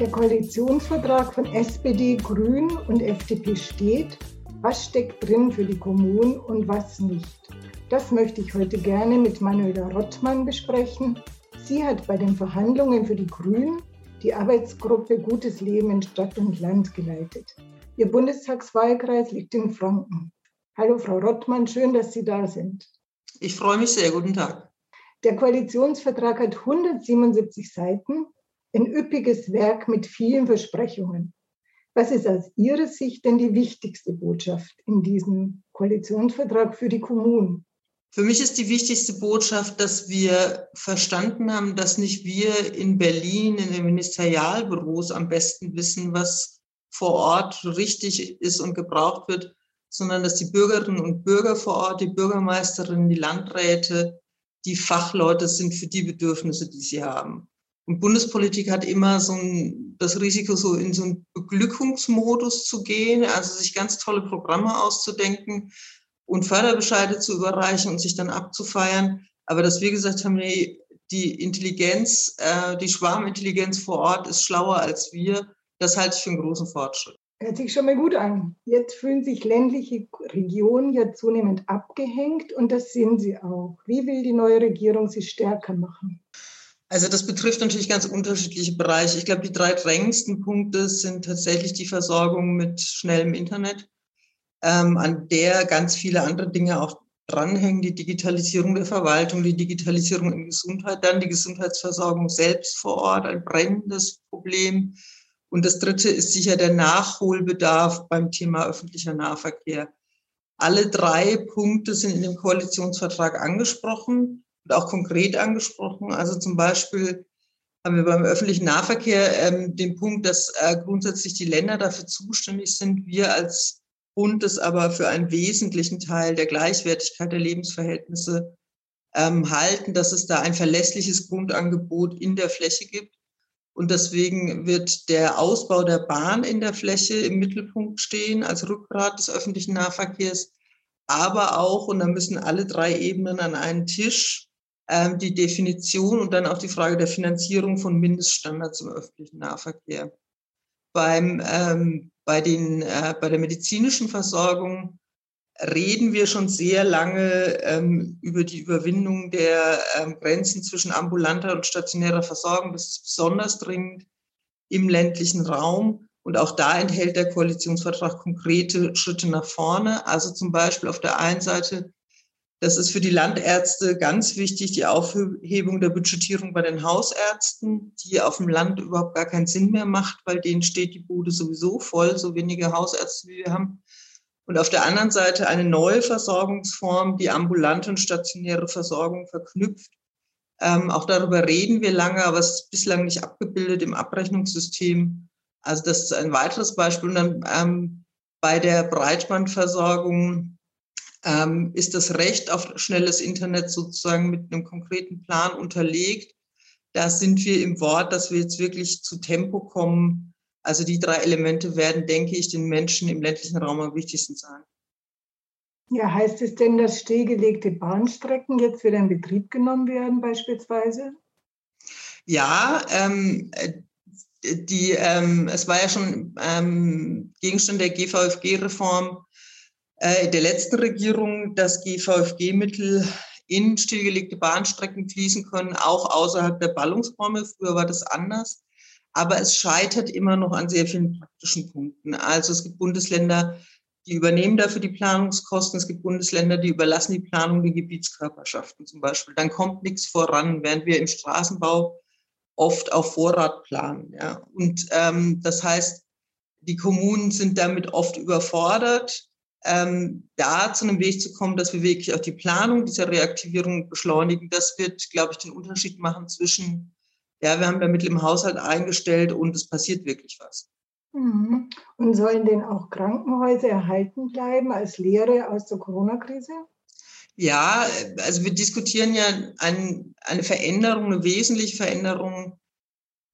Der Koalitionsvertrag von SPD, Grün und FDP steht, was steckt drin für die Kommunen und was nicht. Das möchte ich heute gerne mit Manuela Rottmann besprechen. Sie hat bei den Verhandlungen für die Grünen die Arbeitsgruppe Gutes Leben in Stadt und Land geleitet. Ihr Bundestagswahlkreis liegt in Franken. Hallo Frau Rottmann, schön, dass Sie da sind. Ich freue mich sehr. Guten Tag. Der Koalitionsvertrag hat 177 Seiten, ein üppiges Werk mit vielen Versprechungen. Was ist aus Ihrer Sicht denn die wichtigste Botschaft in diesem Koalitionsvertrag für die Kommunen? Für mich ist die wichtigste Botschaft, dass wir verstanden haben, dass nicht wir in Berlin in den Ministerialbüros am besten wissen, was vor Ort richtig ist und gebraucht wird, sondern dass die Bürgerinnen und Bürger vor Ort, die Bürgermeisterinnen, die Landräte, die Fachleute sind für die Bedürfnisse, die sie haben. Und Bundespolitik hat immer so ein, das Risiko, so in so einen Beglückungsmodus zu gehen, also sich ganz tolle Programme auszudenken, und Förderbescheide zu überreichen und sich dann abzufeiern. Aber dass wir gesagt haben, nee, die Intelligenz, äh, die Schwarmintelligenz vor Ort ist schlauer als wir, das halte ich für einen großen Fortschritt. Hört sich schon mal gut an. Jetzt fühlen sich ländliche Regionen ja zunehmend abgehängt und das sind sie auch. Wie will die neue Regierung sie stärker machen? Also das betrifft natürlich ganz unterschiedliche Bereiche. Ich glaube, die drei drängendsten Punkte sind tatsächlich die Versorgung mit schnellem Internet ähm, an der ganz viele andere Dinge auch dranhängen, die Digitalisierung der Verwaltung, die Digitalisierung in Gesundheit, dann die Gesundheitsversorgung selbst vor Ort, ein brennendes Problem. Und das Dritte ist sicher der Nachholbedarf beim Thema öffentlicher Nahverkehr. Alle drei Punkte sind in dem Koalitionsvertrag angesprochen und auch konkret angesprochen. Also zum Beispiel haben wir beim öffentlichen Nahverkehr ähm, den Punkt, dass äh, grundsätzlich die Länder dafür zuständig sind, wir als und es aber für einen wesentlichen Teil der Gleichwertigkeit der Lebensverhältnisse ähm, halten, dass es da ein verlässliches Grundangebot in der Fläche gibt. Und deswegen wird der Ausbau der Bahn in der Fläche im Mittelpunkt stehen als Rückgrat des öffentlichen Nahverkehrs. Aber auch, und da müssen alle drei Ebenen an einen Tisch, ähm, die Definition und dann auch die Frage der Finanzierung von Mindeststandards im öffentlichen Nahverkehr. Beim ähm, bei, den, äh, bei der medizinischen Versorgung reden wir schon sehr lange ähm, über die Überwindung der ähm, Grenzen zwischen ambulanter und stationärer Versorgung. Das ist besonders dringend im ländlichen Raum. Und auch da enthält der Koalitionsvertrag konkrete Schritte nach vorne. Also zum Beispiel auf der einen Seite das ist für die Landärzte ganz wichtig, die Aufhebung der Budgetierung bei den Hausärzten, die auf dem Land überhaupt gar keinen Sinn mehr macht, weil denen steht die Bude sowieso voll, so wenige Hausärzte wie wir haben. Und auf der anderen Seite eine neue Versorgungsform, die ambulante und stationäre Versorgung verknüpft. Ähm, auch darüber reden wir lange, aber es ist bislang nicht abgebildet im Abrechnungssystem. Also das ist ein weiteres Beispiel. Und dann ähm, bei der Breitbandversorgung ähm, ist das Recht auf schnelles Internet sozusagen mit einem konkreten Plan unterlegt. Da sind wir im Wort, dass wir jetzt wirklich zu Tempo kommen. Also die drei Elemente werden, denke ich, den Menschen im ländlichen Raum am wichtigsten sein. Ja, heißt es denn, dass stillgelegte Bahnstrecken jetzt wieder in Betrieb genommen werden beispielsweise? Ja, ähm, die, ähm, es war ja schon ähm, Gegenstand der GVFG-Reform, äh, der letzten Regierung, dass GVFG-Mittel in stillgelegte Bahnstrecken fließen können, auch außerhalb der Ballungsräume. Früher war das anders. Aber es scheitert immer noch an sehr vielen praktischen Punkten. Also es gibt Bundesländer, die übernehmen dafür die Planungskosten. Es gibt Bundesländer, die überlassen die Planung den Gebietskörperschaften zum Beispiel. Dann kommt nichts voran, während wir im Straßenbau oft auf Vorrat planen. Ja. Und ähm, das heißt, die Kommunen sind damit oft überfordert ähm, da zu einem Weg zu kommen, dass wir wirklich auch die Planung dieser Reaktivierung beschleunigen, das wird, glaube ich, den Unterschied machen zwischen, ja, wir haben da Mittel im Haushalt eingestellt und es passiert wirklich was. Mhm. Und sollen denn auch Krankenhäuser erhalten bleiben als Lehre aus der Corona-Krise? Ja, also wir diskutieren ja ein, eine Veränderung, eine wesentliche Veränderung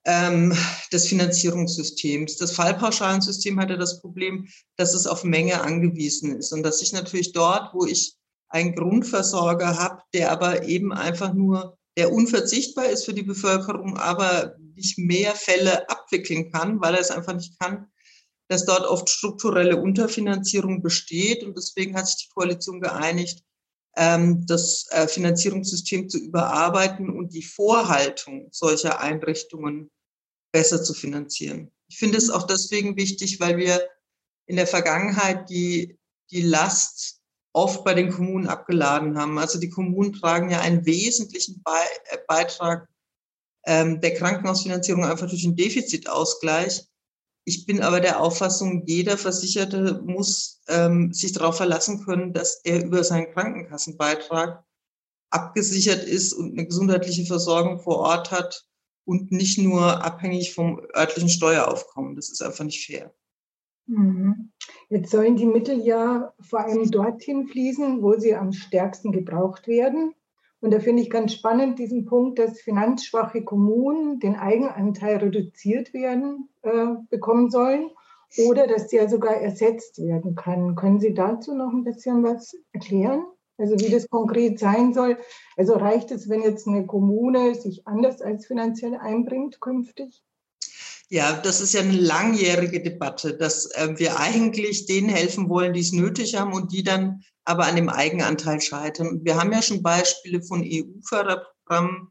ähm, des Finanzierungssystems. Das Fallpauschalensystem hatte das Problem, dass es auf Menge angewiesen ist und dass ich natürlich dort, wo ich einen Grundversorger habe, der aber eben einfach nur der unverzichtbar ist für die Bevölkerung, aber nicht mehr Fälle abwickeln kann, weil er es einfach nicht kann, dass dort oft strukturelle Unterfinanzierung besteht. Und deswegen hat sich die Koalition geeinigt, ähm, das äh, Finanzierungssystem zu überarbeiten und die Vorhaltung solcher Einrichtungen besser zu finanzieren. Ich finde es auch deswegen wichtig, weil wir in der Vergangenheit die, die Last oft bei den Kommunen abgeladen haben. Also die Kommunen tragen ja einen wesentlichen äh, Beitrag ähm, der Krankenhausfinanzierung einfach durch den Defizitausgleich. Ich bin aber der Auffassung, jeder Versicherte muss ähm, sich darauf verlassen können, dass er über seinen Krankenkassenbeitrag abgesichert ist und eine gesundheitliche Versorgung vor Ort hat und nicht nur abhängig vom örtlichen Steueraufkommen. Das ist einfach nicht fair. Mhm. Jetzt sollen die Mittel ja vor allem dorthin fließen, wo sie am stärksten gebraucht werden. Und da finde ich ganz spannend diesen Punkt, dass finanzschwache Kommunen den Eigenanteil reduziert werden äh, bekommen sollen oder dass der sogar ersetzt werden kann. Können Sie dazu noch ein bisschen was erklären? Also wie das konkret sein soll. Also reicht es, wenn jetzt eine Kommune sich anders als finanziell einbringt künftig? Ja, das ist ja eine langjährige Debatte, dass äh, wir eigentlich denen helfen wollen, die es nötig haben und die dann aber an dem Eigenanteil scheitern. Wir haben ja schon Beispiele von EU-Förderprogrammen,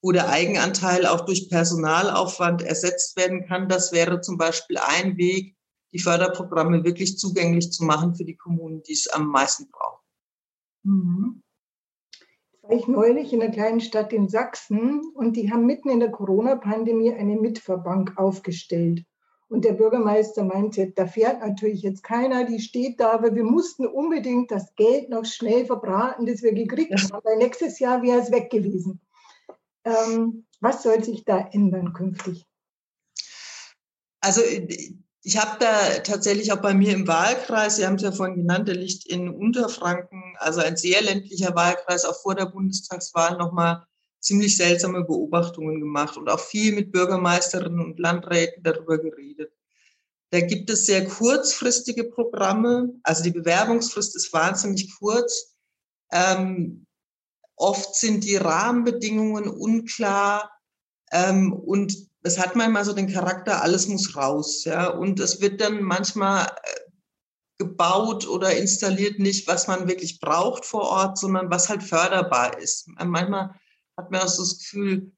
wo der Eigenanteil auch durch Personalaufwand ersetzt werden kann. Das wäre zum Beispiel ein Weg, die Förderprogramme wirklich zugänglich zu machen für die Kommunen, die es am meisten brauchen. Mhm war ich neulich in einer kleinen Stadt in Sachsen und die haben mitten in der Corona-Pandemie eine Mitfahrbank aufgestellt. Und der Bürgermeister meinte, da fährt natürlich jetzt keiner, die steht da, aber wir mussten unbedingt das Geld noch schnell verbraten, das wir gekriegt haben, weil nächstes Jahr wäre es weg gewesen. Ähm, was soll sich da ändern künftig? Also ich habe da tatsächlich auch bei mir im Wahlkreis, Sie haben es ja vorhin genannt, der liegt in Unterfranken, also ein sehr ländlicher Wahlkreis, auch vor der Bundestagswahl nochmal ziemlich seltsame Beobachtungen gemacht und auch viel mit Bürgermeisterinnen und Landräten darüber geredet. Da gibt es sehr kurzfristige Programme, also die Bewerbungsfrist ist wahnsinnig kurz. Ähm, oft sind die Rahmenbedingungen unklar ähm, und es hat manchmal so den Charakter, alles muss raus, ja. Und es wird dann manchmal äh, gebaut oder installiert nicht, was man wirklich braucht vor Ort, sondern was halt förderbar ist. Manchmal hat man auch so das Gefühl,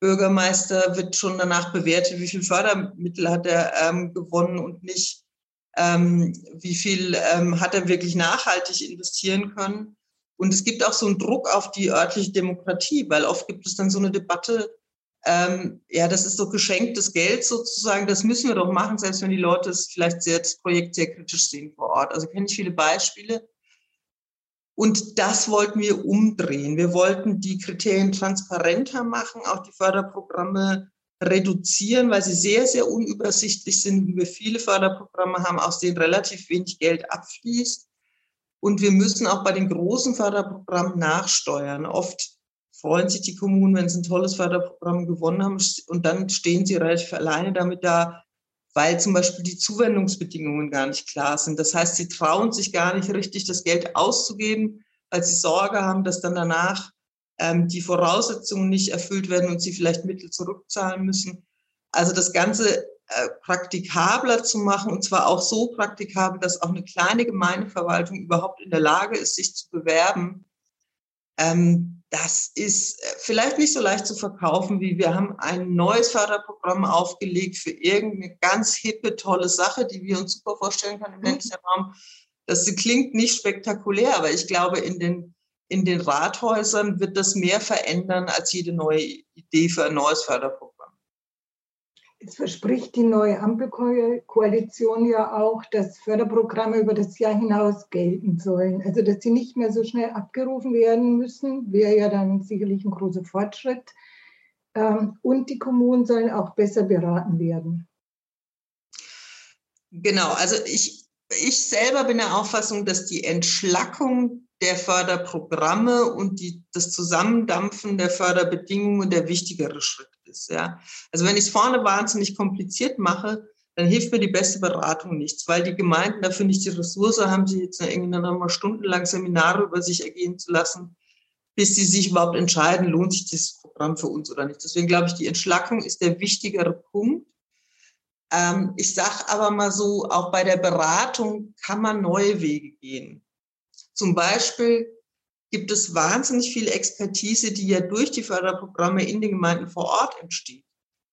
Bürgermeister wird schon danach bewertet, wie viel Fördermittel hat er ähm, gewonnen und nicht, ähm, wie viel ähm, hat er wirklich nachhaltig investieren können. Und es gibt auch so einen Druck auf die örtliche Demokratie, weil oft gibt es dann so eine Debatte, ähm, ja, das ist so geschenktes Geld sozusagen, das müssen wir doch machen, selbst wenn die Leute es vielleicht sehr, das Projekt sehr kritisch sehen vor Ort. Also kenne ich viele Beispiele. Und das wollten wir umdrehen. Wir wollten die Kriterien transparenter machen, auch die Förderprogramme reduzieren, weil sie sehr, sehr unübersichtlich sind. Wir viele Förderprogramme haben, aus denen relativ wenig Geld abfließt. Und wir müssen auch bei den großen Förderprogrammen nachsteuern. Oft freuen sich die Kommunen, wenn sie ein tolles Förderprogramm gewonnen haben und dann stehen sie relativ alleine damit da, weil zum Beispiel die Zuwendungsbedingungen gar nicht klar sind. Das heißt, sie trauen sich gar nicht richtig, das Geld auszugeben, weil sie Sorge haben, dass dann danach ähm, die Voraussetzungen nicht erfüllt werden und sie vielleicht Mittel zurückzahlen müssen. Also das Ganze äh, praktikabler zu machen und zwar auch so praktikabel, dass auch eine kleine Gemeindeverwaltung überhaupt in der Lage ist, sich zu bewerben. Ähm, das ist äh, vielleicht nicht so leicht zu verkaufen, wie wir haben ein neues Förderprogramm aufgelegt für irgendeine ganz hippe, tolle Sache, die wir uns super vorstellen können im mhm. ländlichen Raum. Das klingt nicht spektakulär, aber ich glaube, in den, in den Rathäusern wird das mehr verändern als jede neue Idee für ein neues Förderprogramm. Es verspricht die neue Ampelkoalition ja auch, dass Förderprogramme über das Jahr hinaus gelten sollen. Also, dass sie nicht mehr so schnell abgerufen werden müssen, wäre ja dann sicherlich ein großer Fortschritt. Ähm, und die Kommunen sollen auch besser beraten werden. Genau, also ich, ich selber bin der Auffassung, dass die Entschlackung der Förderprogramme und die, das Zusammendampfen der Förderbedingungen der wichtigere Schritt ist. Ja. Also wenn ich es vorne wahnsinnig kompliziert mache, dann hilft mir die beste Beratung nichts, weil die Gemeinden dafür nicht die Ressource haben, sie jetzt irgendwie noch mal stundenlang Seminare über sich ergehen zu lassen. bis sie sich überhaupt entscheiden, lohnt sich dieses Programm für uns oder nicht. Deswegen glaube ich, die Entschlackung ist der wichtigere Punkt. Ähm, ich sage aber mal so, auch bei der Beratung kann man neue Wege gehen. Zum Beispiel gibt es wahnsinnig viel Expertise, die ja durch die Förderprogramme in den Gemeinden vor Ort entsteht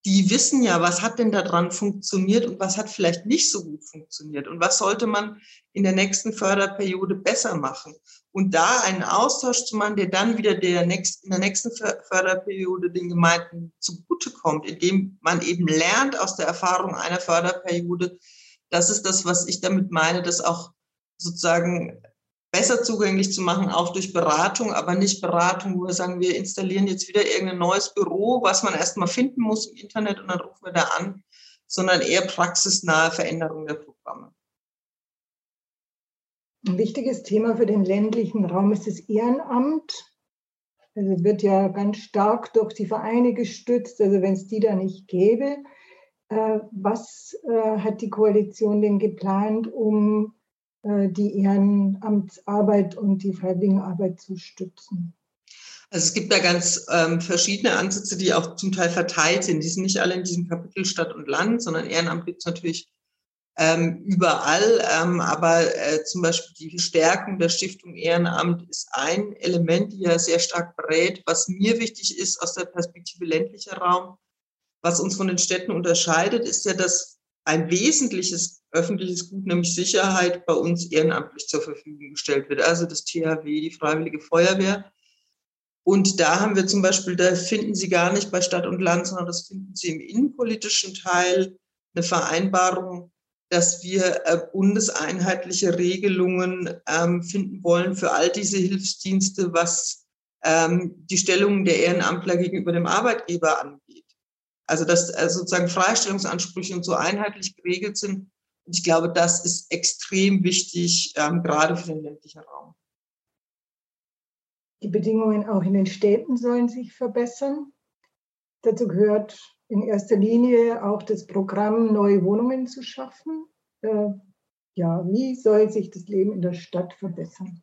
die wissen ja, was hat denn daran funktioniert und was hat vielleicht nicht so gut funktioniert und was sollte man in der nächsten Förderperiode besser machen. Und da einen Austausch zu machen, der dann wieder der nächst, in der nächsten Förderperiode den Gemeinden zugutekommt, indem man eben lernt aus der Erfahrung einer Förderperiode. Das ist das, was ich damit meine, dass auch sozusagen besser zugänglich zu machen, auch durch Beratung, aber nicht Beratung, wo wir sagen, wir installieren jetzt wieder irgendein neues Büro, was man erstmal finden muss im Internet und dann rufen wir da an, sondern eher praxisnahe Veränderung der Programme. Ein wichtiges Thema für den ländlichen Raum ist das Ehrenamt. Also wird ja ganz stark durch die Vereine gestützt. Also wenn es die da nicht gäbe, äh, was äh, hat die Koalition denn geplant, um die Ehrenamtsarbeit und die Freiwilligenarbeit zu stützen. Also es gibt da ganz ähm, verschiedene Ansätze, die auch zum Teil verteilt sind. Die sind nicht alle in diesem Kapitel Stadt und Land, sondern Ehrenamt gibt es natürlich ähm, überall. Ähm, aber äh, zum Beispiel die Stärkung der Stiftung Ehrenamt ist ein Element, die ja sehr stark berät. Was mir wichtig ist aus der Perspektive ländlicher Raum, was uns von den Städten unterscheidet, ist ja, dass ein wesentliches öffentliches Gut, nämlich Sicherheit, bei uns ehrenamtlich zur Verfügung gestellt wird. Also das THW, die Freiwillige Feuerwehr. Und da haben wir zum Beispiel, da finden Sie gar nicht bei Stadt und Land, sondern das finden Sie im innenpolitischen Teil eine Vereinbarung, dass wir äh, bundeseinheitliche Regelungen ähm, finden wollen für all diese Hilfsdienste, was ähm, die Stellung der Ehrenamtler gegenüber dem Arbeitgeber angeht. Also dass äh, sozusagen Freistellungsansprüche und so einheitlich geregelt sind, und ich glaube, das ist extrem wichtig, ähm, gerade für den ländlichen Raum. Die Bedingungen auch in den Städten sollen sich verbessern. Dazu gehört in erster Linie auch das Programm, neue Wohnungen zu schaffen. Äh, ja, wie soll sich das Leben in der Stadt verbessern?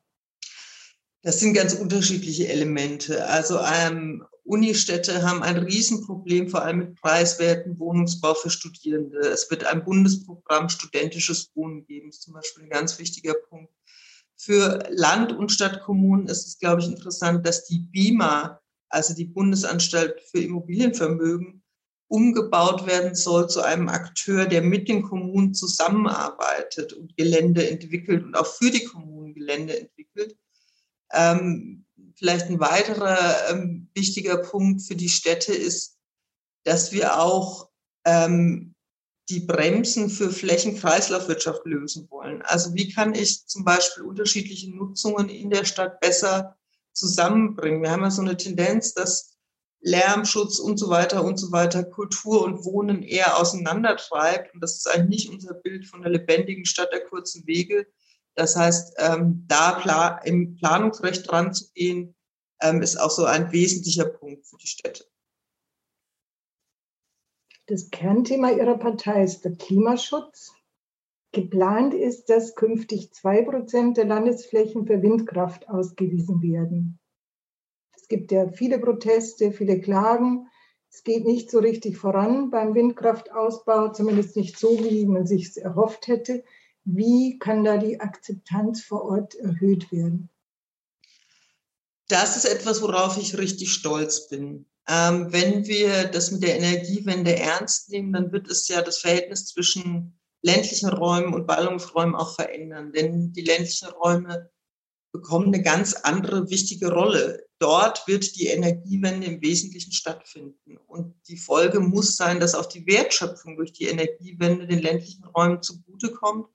Das sind ganz unterschiedliche Elemente. Also ähm, Unistädte haben ein Riesenproblem, vor allem mit preiswerten Wohnungsbau für Studierende. Es wird ein Bundesprogramm studentisches Wohnen geben, ist zum Beispiel ein ganz wichtiger Punkt. Für Land- und Stadtkommunen ist es, glaube ich, interessant, dass die BIMA, also die Bundesanstalt für Immobilienvermögen, umgebaut werden soll zu einem Akteur, der mit den Kommunen zusammenarbeitet und Gelände entwickelt und auch für die Kommunen Gelände entwickelt. Ähm, vielleicht ein weiterer ähm, wichtiger Punkt für die Städte ist, dass wir auch ähm, die Bremsen für Flächenkreislaufwirtschaft lösen wollen. Also wie kann ich zum Beispiel unterschiedliche Nutzungen in der Stadt besser zusammenbringen? Wir haben ja so eine Tendenz, dass Lärmschutz und so weiter und so weiter Kultur und Wohnen eher auseinandertreibt. Und das ist eigentlich nicht unser Bild von der lebendigen Stadt der kurzen Wege, das heißt, ähm, da pla im Planungsrecht dran zu gehen, ähm, ist auch so ein wesentlicher Punkt für die Städte. Das Kernthema Ihrer Partei ist der Klimaschutz. Geplant ist, dass künftig zwei Prozent der Landesflächen für Windkraft ausgewiesen werden. Es gibt ja viele Proteste, viele Klagen. Es geht nicht so richtig voran beim Windkraftausbau, zumindest nicht so, wie man sich erhofft hätte. Wie kann da die Akzeptanz vor Ort erhöht werden? Das ist etwas, worauf ich richtig stolz bin. Ähm, wenn wir das mit der Energiewende ernst nehmen, dann wird es ja das Verhältnis zwischen ländlichen Räumen und Ballungsräumen auch verändern. Denn die ländlichen Räume bekommen eine ganz andere wichtige Rolle. Dort wird die Energiewende im Wesentlichen stattfinden. Und die Folge muss sein, dass auch die Wertschöpfung durch die Energiewende den ländlichen Räumen zugutekommt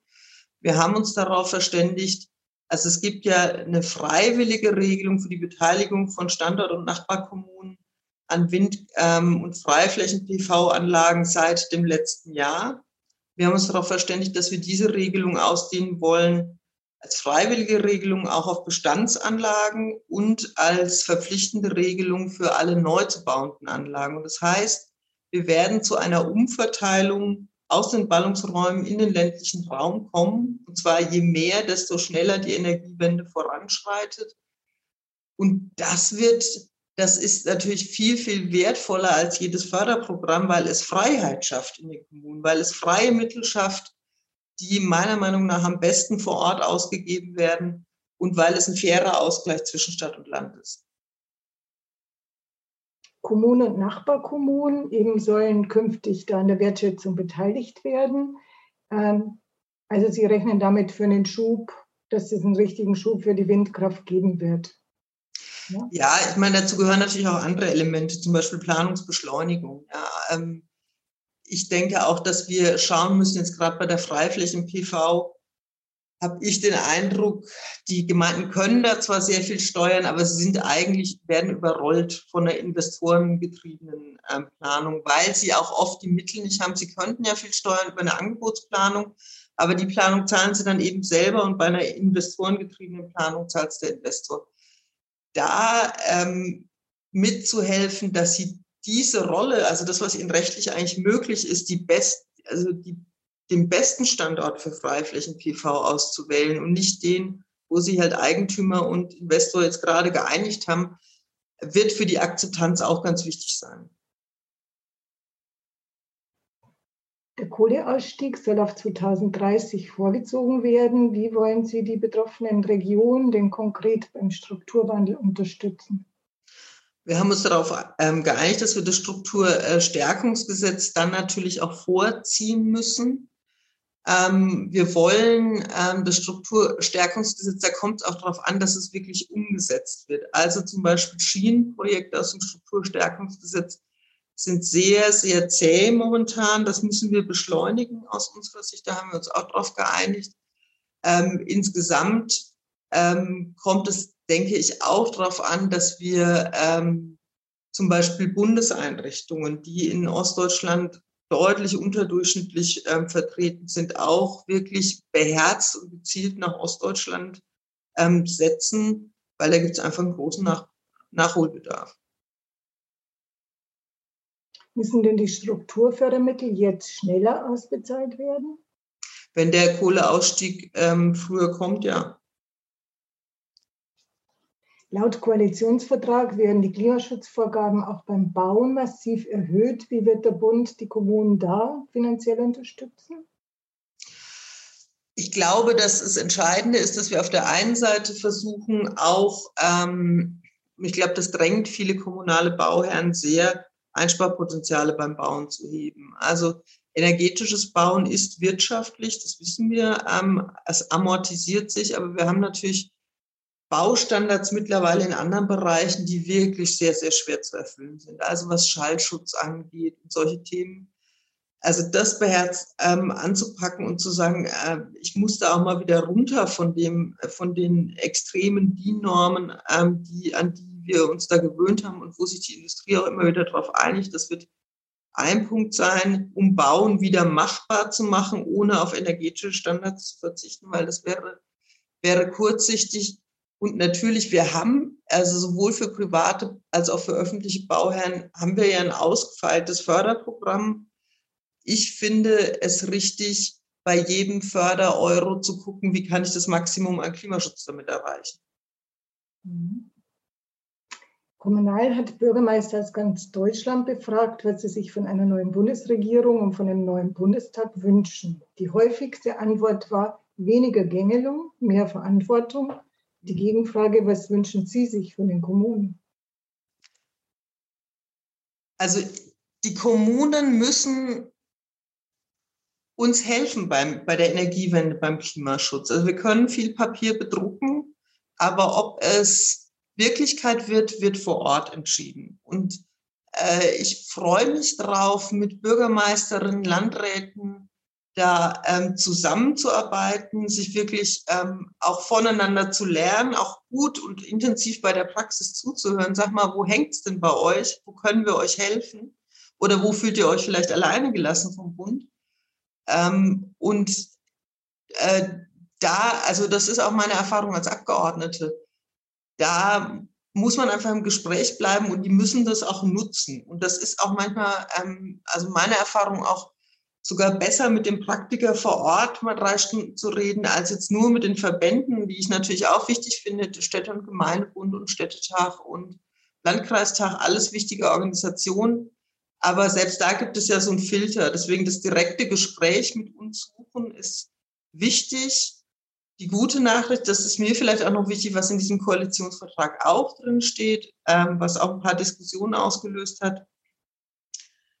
wir haben uns darauf verständigt, also es gibt ja eine freiwillige Regelung für die Beteiligung von Standort- und Nachbarkommunen an Wind- ähm, und Freiflächen-PV-Anlagen seit dem letzten Jahr. Wir haben uns darauf verständigt, dass wir diese Regelung ausdehnen wollen als freiwillige Regelung auch auf Bestandsanlagen und als verpflichtende Regelung für alle neu zu bauenden Anlagen. Und das heißt, wir werden zu einer Umverteilung aus den Ballungsräumen in den ländlichen Raum kommen. Und zwar je mehr, desto schneller die Energiewende voranschreitet. Und das wird, das ist natürlich viel, viel wertvoller als jedes Förderprogramm, weil es Freiheit schafft in den Kommunen, weil es freie Mittel schafft, die meiner Meinung nach am besten vor Ort ausgegeben werden und weil es ein fairer Ausgleich zwischen Stadt und Land ist. Kommunen und Nachbarkommunen eben sollen künftig da an der Wertschätzung beteiligt werden. Ähm, also Sie rechnen damit für einen Schub, dass es einen richtigen Schub für die Windkraft geben wird. Ja, ja ich meine, dazu gehören natürlich auch andere Elemente, zum Beispiel Planungsbeschleunigung. Ja, ähm, ich denke auch, dass wir schauen müssen, jetzt gerade bei der Freiflächen-PV, habe ich den Eindruck, die Gemeinden können da zwar sehr viel steuern, aber sie sind eigentlich, werden überrollt von der investorengetriebenen ähm, Planung, weil sie auch oft die Mittel nicht haben. Sie könnten ja viel steuern über eine Angebotsplanung, aber die Planung zahlen sie dann eben selber und bei einer investorengetriebenen Planung zahlt es der Investor. Da ähm, mitzuhelfen, dass sie diese Rolle, also das, was ihnen rechtlich eigentlich möglich ist, die best, also die, den besten Standort für Freiflächen-PV auszuwählen und nicht den, wo sich halt Eigentümer und Investor jetzt gerade geeinigt haben, wird für die Akzeptanz auch ganz wichtig sein. Der Kohleausstieg soll auf 2030 vorgezogen werden. Wie wollen Sie die betroffenen Regionen denn konkret beim Strukturwandel unterstützen? Wir haben uns darauf ähm, geeinigt, dass wir das Strukturstärkungsgesetz dann natürlich auch vorziehen müssen. Ähm, wir wollen ähm, das Strukturstärkungsgesetz, da kommt es auch darauf an, dass es wirklich umgesetzt wird. Also zum Beispiel Schienenprojekte aus dem Strukturstärkungsgesetz sind sehr, sehr zäh momentan. Das müssen wir beschleunigen aus unserer Sicht. Da haben wir uns auch darauf geeinigt. Ähm, insgesamt ähm, kommt es denke ich auch darauf an, dass wir ähm, zum Beispiel Bundeseinrichtungen, die in Ostdeutschland deutlich unterdurchschnittlich ähm, vertreten sind, auch wirklich beherzt und gezielt nach Ostdeutschland ähm, setzen, weil da gibt es einfach einen großen nach Nachholbedarf. Müssen denn die Strukturfördermittel jetzt schneller ausbezahlt werden? Wenn der Kohleausstieg ähm, früher kommt, ja. Laut Koalitionsvertrag werden die Klimaschutzvorgaben auch beim Bauen massiv erhöht. Wie wird der Bund die Kommunen da finanziell unterstützen? Ich glaube, dass das Entscheidende ist, dass wir auf der einen Seite versuchen, auch, ähm, ich glaube, das drängt viele kommunale Bauherren sehr, Einsparpotenziale beim Bauen zu heben. Also energetisches Bauen ist wirtschaftlich, das wissen wir. Ähm, es amortisiert sich, aber wir haben natürlich Baustandards mittlerweile in anderen Bereichen, die wirklich sehr, sehr schwer zu erfüllen sind. Also was Schallschutz angeht und solche Themen. Also das beherzt ähm, anzupacken und zu sagen, äh, ich musste auch mal wieder runter von dem, von den extremen DIN-Normen, ähm, die, an die wir uns da gewöhnt haben und wo sich die Industrie auch immer wieder darauf einigt. Das wird ein Punkt sein, um Bauen wieder machbar zu machen, ohne auf energetische Standards zu verzichten, weil das wäre, wäre kurzsichtig und natürlich, wir haben, also sowohl für private als auch für öffentliche Bauherren, haben wir ja ein ausgefeiltes Förderprogramm. Ich finde es richtig, bei jedem Fördereuro zu gucken, wie kann ich das Maximum an Klimaschutz damit erreichen. Mhm. Kommunal hat Bürgermeister aus ganz Deutschland befragt, was sie sich von einer neuen Bundesregierung und von einem neuen Bundestag wünschen. Die häufigste Antwort war weniger Gängelung, mehr Verantwortung die Gegenfrage, was wünschen Sie sich von den Kommunen? Also die Kommunen müssen uns helfen beim, bei der Energiewende, beim Klimaschutz. Also wir können viel Papier bedrucken, aber ob es Wirklichkeit wird, wird vor Ort entschieden. Und äh, ich freue mich drauf, mit Bürgermeisterinnen, Landräten, da ähm, zusammenzuarbeiten, sich wirklich ähm, auch voneinander zu lernen, auch gut und intensiv bei der Praxis zuzuhören. Sag mal, wo hängt's denn bei euch? Wo können wir euch helfen? Oder wo fühlt ihr euch vielleicht alleine gelassen vom Bund? Ähm, und äh, da, also das ist auch meine Erfahrung als Abgeordnete, da muss man einfach im Gespräch bleiben und die müssen das auch nutzen. Und das ist auch manchmal, ähm, also meine Erfahrung auch, sogar besser mit dem Praktiker vor Ort mal drei Stunden zu reden, als jetzt nur mit den Verbänden, die ich natürlich auch wichtig finde, Städte- und Gemeindebund und Städtetag und Landkreistag, alles wichtige Organisationen. Aber selbst da gibt es ja so einen Filter. Deswegen das direkte Gespräch mit uns suchen ist wichtig. Die gute Nachricht, das ist mir vielleicht auch noch wichtig, was in diesem Koalitionsvertrag auch drin steht, ähm, was auch ein paar Diskussionen ausgelöst hat.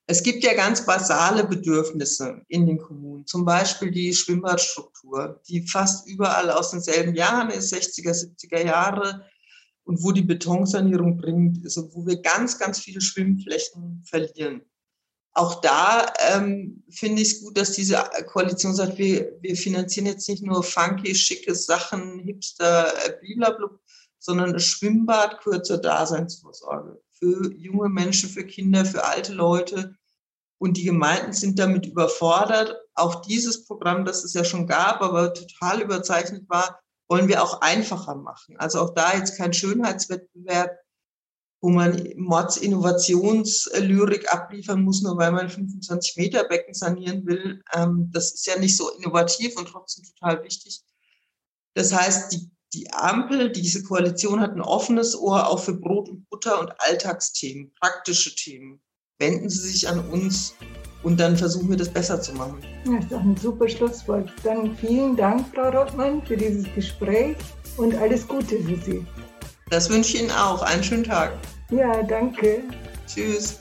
Es gibt ja ganz basale Bedürfnisse in den Kommunen, zum Beispiel die Schwimmbadstruktur, die fast überall aus denselben Jahren ist, 60er, 70er Jahre, und wo die Betonsanierung ist und wo wir ganz, ganz viele Schwimmflächen verlieren. Auch da ähm, finde ich es gut, dass diese Koalition sagt, wir, wir finanzieren jetzt nicht nur funky, schicke Sachen, Hipster, äh, blablabla, sondern das Schwimmbad zur Daseinsvorsorge für junge Menschen, für Kinder, für alte Leute. Und die Gemeinden sind damit überfordert. Auch dieses Programm, das es ja schon gab, aber total überzeichnet war, wollen wir auch einfacher machen. Also auch da jetzt kein Schönheitswettbewerb, wo man Mords Innovationslyrik abliefern muss, nur weil man 25 Meter Becken sanieren will. Ähm, das ist ja nicht so innovativ und trotzdem total wichtig. Das heißt, die die Ampel, diese Koalition hat ein offenes Ohr auch für Brot und Butter und Alltagsthemen, praktische Themen. Wenden Sie sich an uns und dann versuchen wir das besser zu machen. Das ist auch ein super Schlusswort. Dann vielen Dank, Frau Rottmann, für dieses Gespräch und alles Gute für Sie. Das wünsche ich Ihnen auch. Einen schönen Tag. Ja, danke. Tschüss.